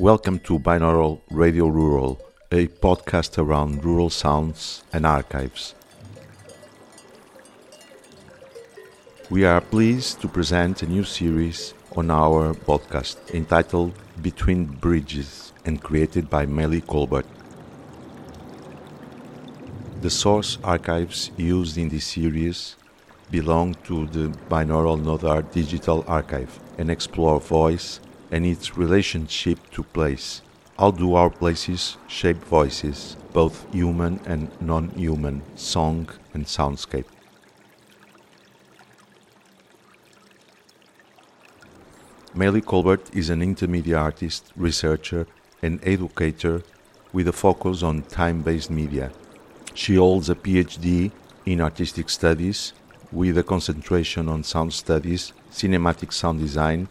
Welcome to Binaural Radio Rural, a podcast around rural sounds and archives. We are pleased to present a new series on our podcast entitled Between Bridges and created by Maile Colbert. The source archives used in this series belong to the binaural Nodar digital archive and explore voice and its relationship to place. How do our places shape voices, both human and non human, song and soundscape? Maile Colbert is an intermedia artist, researcher, and educator with a focus on time based media. She holds a PhD in artistic studies with a concentration on sound studies, cinematic sound design,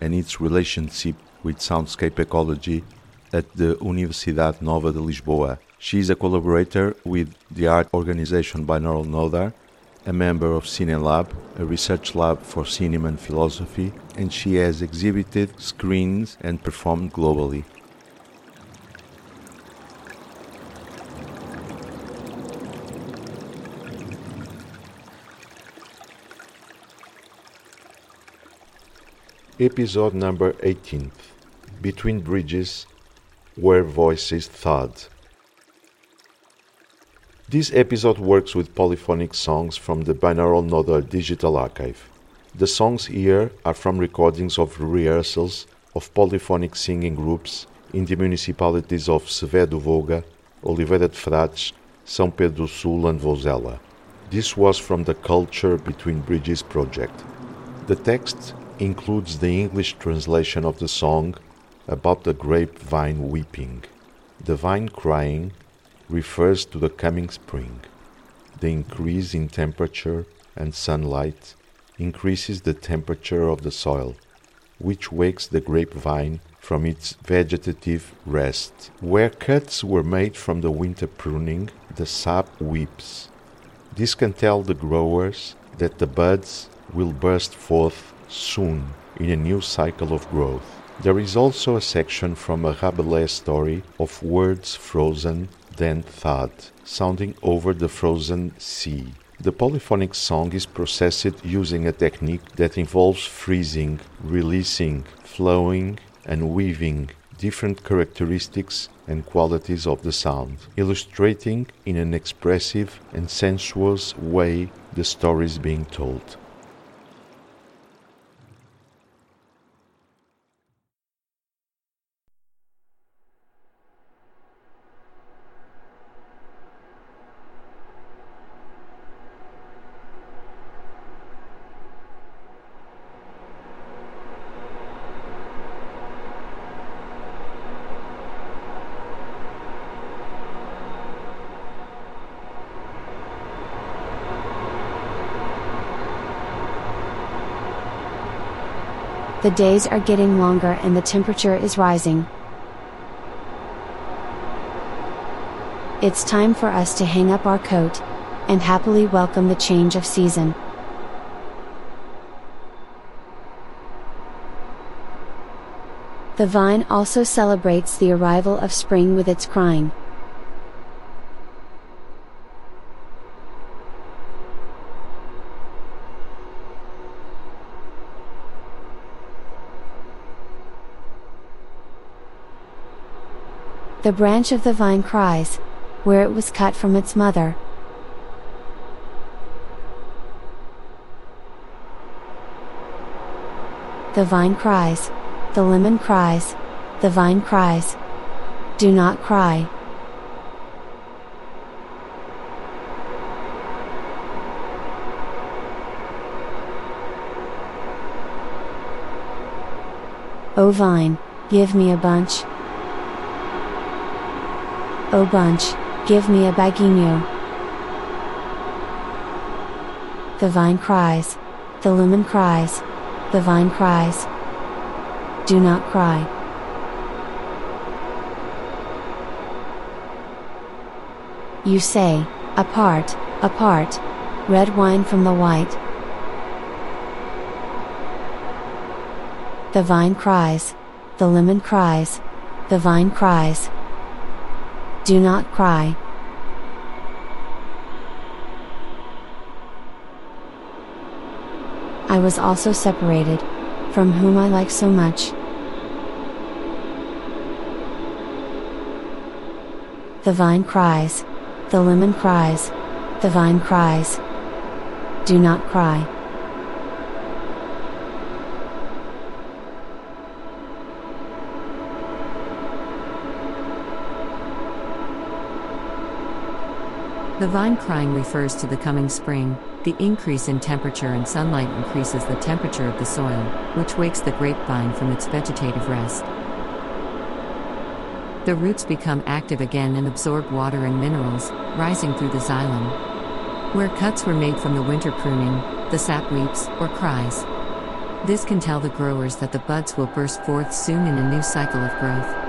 and its relationship with soundscape ecology at the Universidade Nova de Lisboa. She is a collaborator with the art organization Binaural Nodar, a member of CineLab, a research lab for cinema and philosophy, and she has exhibited, screened, and performed globally. Episode number 18 Between Bridges, Where Voices Thud. This episode works with polyphonic songs from the Binaural Nodar Digital Archive. The songs here are from recordings of rehearsals of polyphonic singing groups in the municipalities of Sever do Vouga, Oliveira de Frades, São Pedro do Sul, and Vouzela. This was from the Culture Between Bridges project. The text includes the English translation of the song about the grapevine weeping. The vine crying refers to the coming spring. The increase in temperature and sunlight increases the temperature of the soil, which wakes the grapevine from its vegetative rest. Where cuts were made from the winter pruning, the sap weeps. This can tell the growers that the buds will burst forth soon in a new cycle of growth. There is also a section from a Rabelais story of words frozen, then thawed, sounding over the frozen sea. The polyphonic song is processed using a technique that involves freezing, releasing, flowing, and weaving different characteristics and qualities of the sound, illustrating in an expressive and sensuous way the stories being told. The days are getting longer and the temperature is rising. It's time for us to hang up our coat and happily welcome the change of season. The vine also celebrates the arrival of spring with its crying. The branch of the vine cries, where it was cut from its mother. The vine cries, the lemon cries, the vine cries. Do not cry. O vine, give me a bunch. O bunch, give me a baguinho. The vine cries, the lemon cries, the vine cries. Do not cry. You say, apart, apart, red wine from the white. The vine cries, the lemon cries, The vine cries. Do not cry. I was also separated, from whom I like so much. The vine cries. The lemon cries. The vine cries. Do not cry. The vine crying refers to the coming spring. The increase in temperature and sunlight increases the temperature of the soil, which wakes the grapevine from its vegetative rest. The roots become active again and absorb water and minerals, rising through the xylem. Where cuts were made from the winter pruning, the sap weeps or cries. This can tell the growers that the buds will burst forth soon in a new cycle of growth.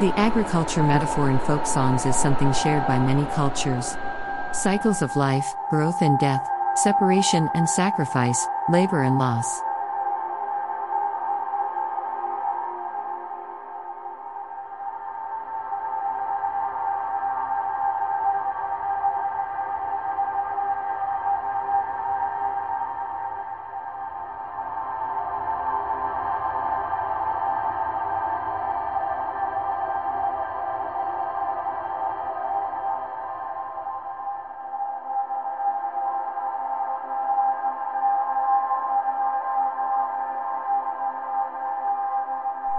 The agriculture metaphor in folk songs is something shared by many cultures. Cycles of life, growth and death, separation and sacrifice, labor and loss.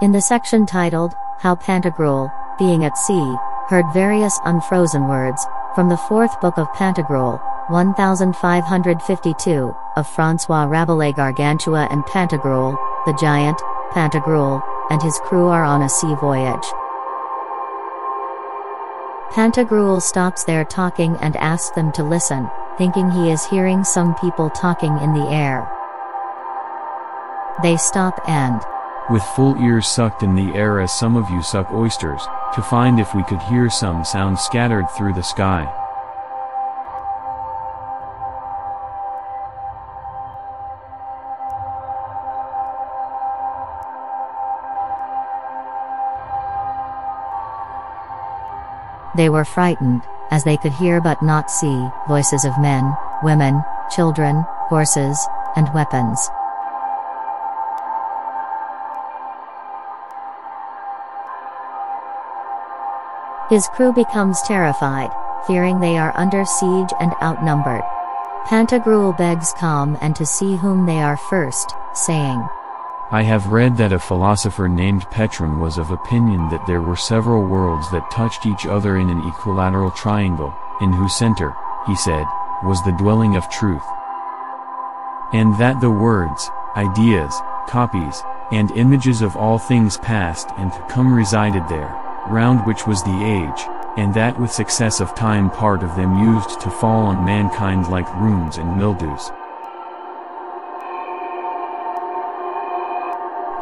In the section titled, How Pantagruel, being at sea, heard various unfrozen words, from the fourth book of Pantagruel, 1552, of Francois Rabelais Gargantua and Pantagruel, the giant, Pantagruel, and his crew are on a sea voyage. Pantagruel stops their talking and asks them to listen, thinking he is hearing some people talking in the air. They stop and with full ears sucked in the air as some of you suck oysters, to find if we could hear some sound scattered through the sky. They were frightened, as they could hear but not see, voices of men, women, children, horses, and weapons. His crew becomes terrified, fearing they are under siege and outnumbered. Pantagruel begs calm and to see whom they are first, saying, I have read that a philosopher named Petron was of opinion that there were several worlds that touched each other in an equilateral triangle, in whose center, he said, was the dwelling of truth. And that the words, ideas, copies, and images of all things past and to come resided there round which was the age, and that with success of time part of them used to fall on mankind like runes and mildews.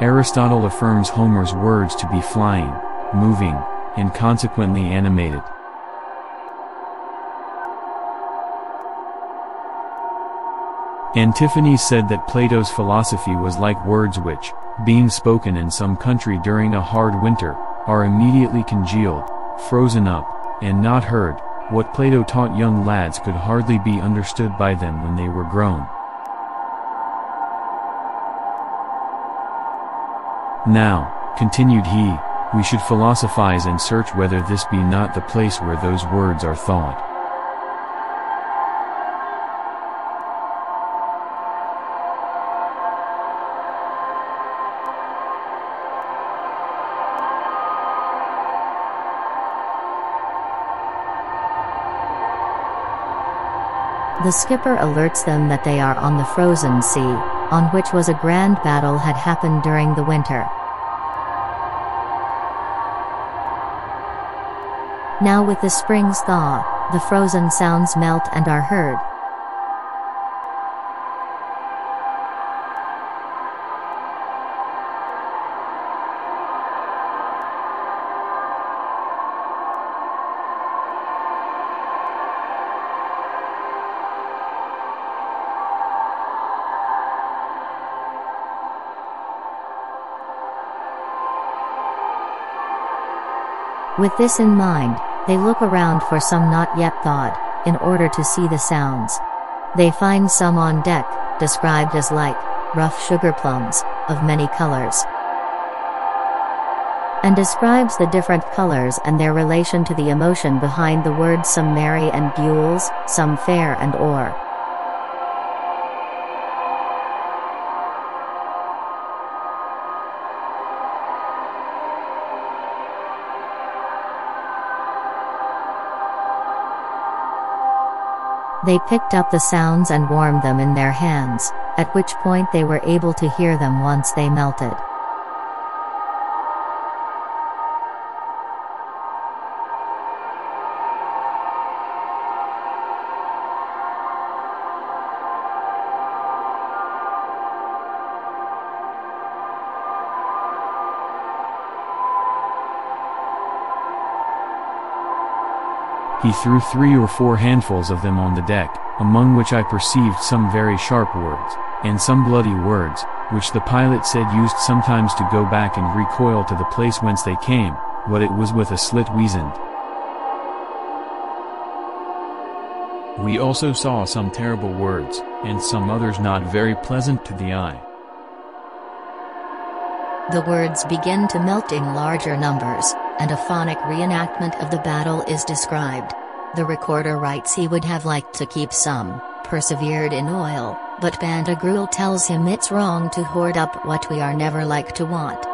Aristotle affirms Homer's words to be flying, moving, and consequently animated. Antiphanes said that Plato's philosophy was like words which, being spoken in some country during a hard winter, are immediately congealed, frozen up, and not heard, what Plato taught young lads could hardly be understood by them when they were grown. Now, continued he, we should philosophize and search whether this be not the place where those words are thought. The skipper alerts them that they are on the frozen sea, on which was a grand battle had happened during the winter. Now with the spring's thaw, the frozen sounds melt and are heard. With this in mind, they look around for some not yet thawed, in order to see the sounds. They find some on deck, described as like rough sugar plums, of many colors. And describes the different colors and their relation to the emotion behind the words some merry and gules, some fair and or. They picked up the sounds and warmed them in their hands, at which point they were able to hear them once they melted. He threw three or four handfuls of them on the deck, among which I perceived some very sharp words, and some bloody words, which the pilot said used sometimes to go back and recoil to the place whence they came, what it was with a slit weasand. We also saw some terrible words, and some others not very pleasant to the eye. The words begin to melt in larger numbers, and a phonic reenactment of the battle is described. The recorder writes he would have liked to keep some, persevered in oil, but Pantagruel tells him it's wrong to hoard up what we are never like to want.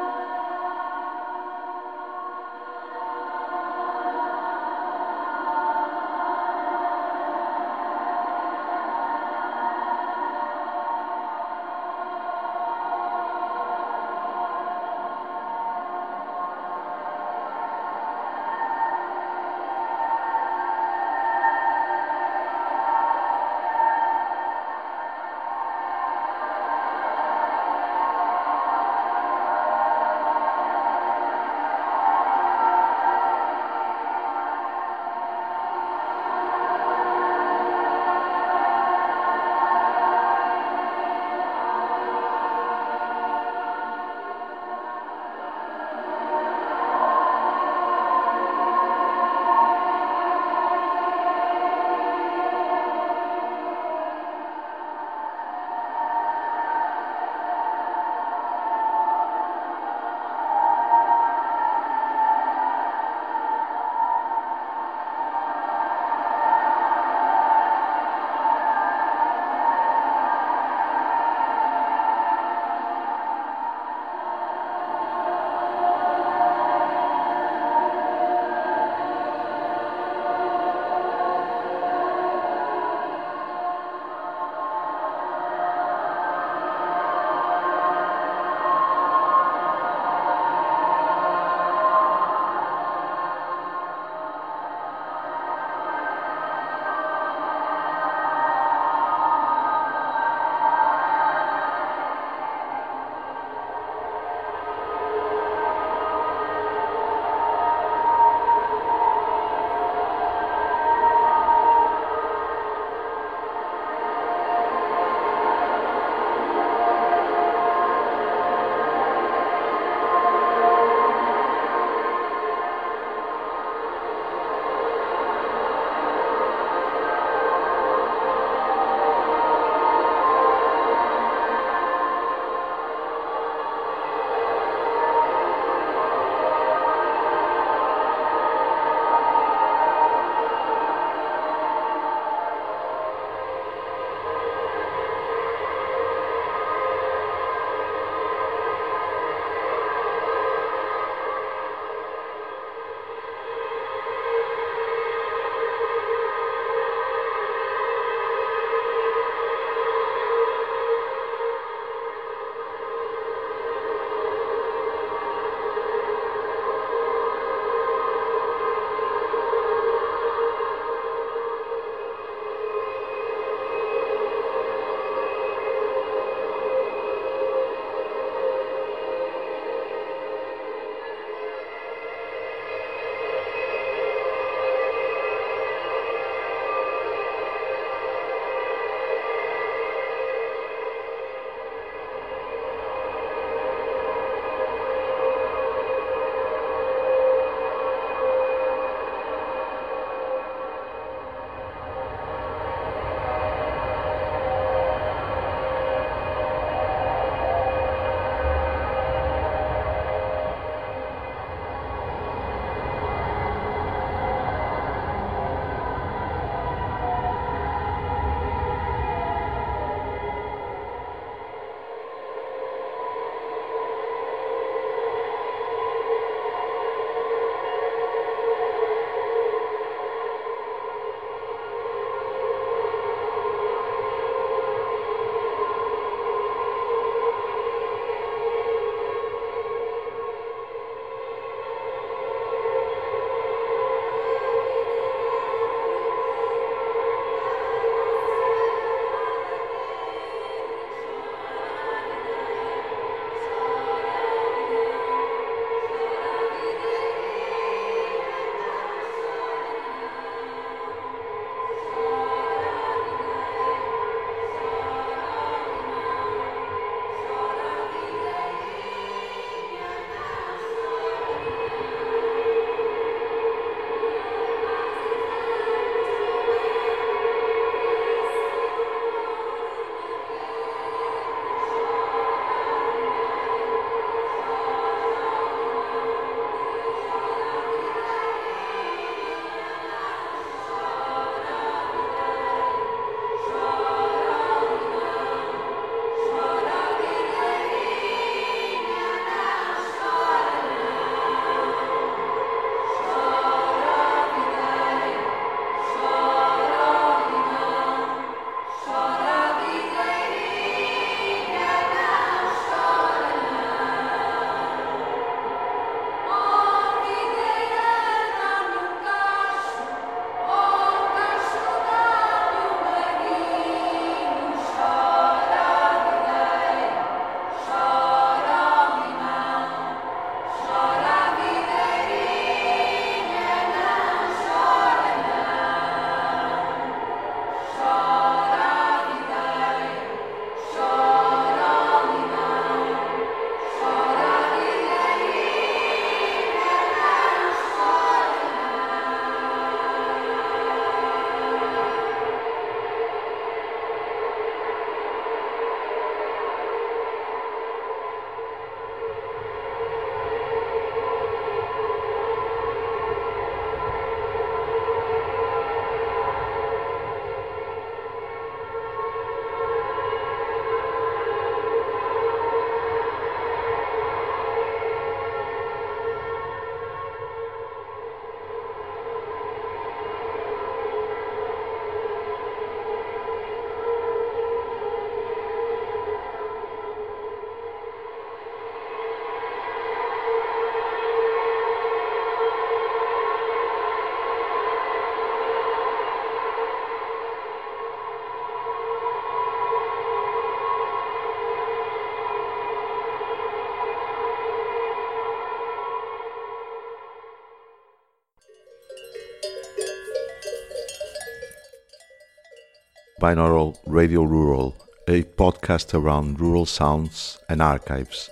Binaural Radio Rural, a podcast around rural sounds and archives.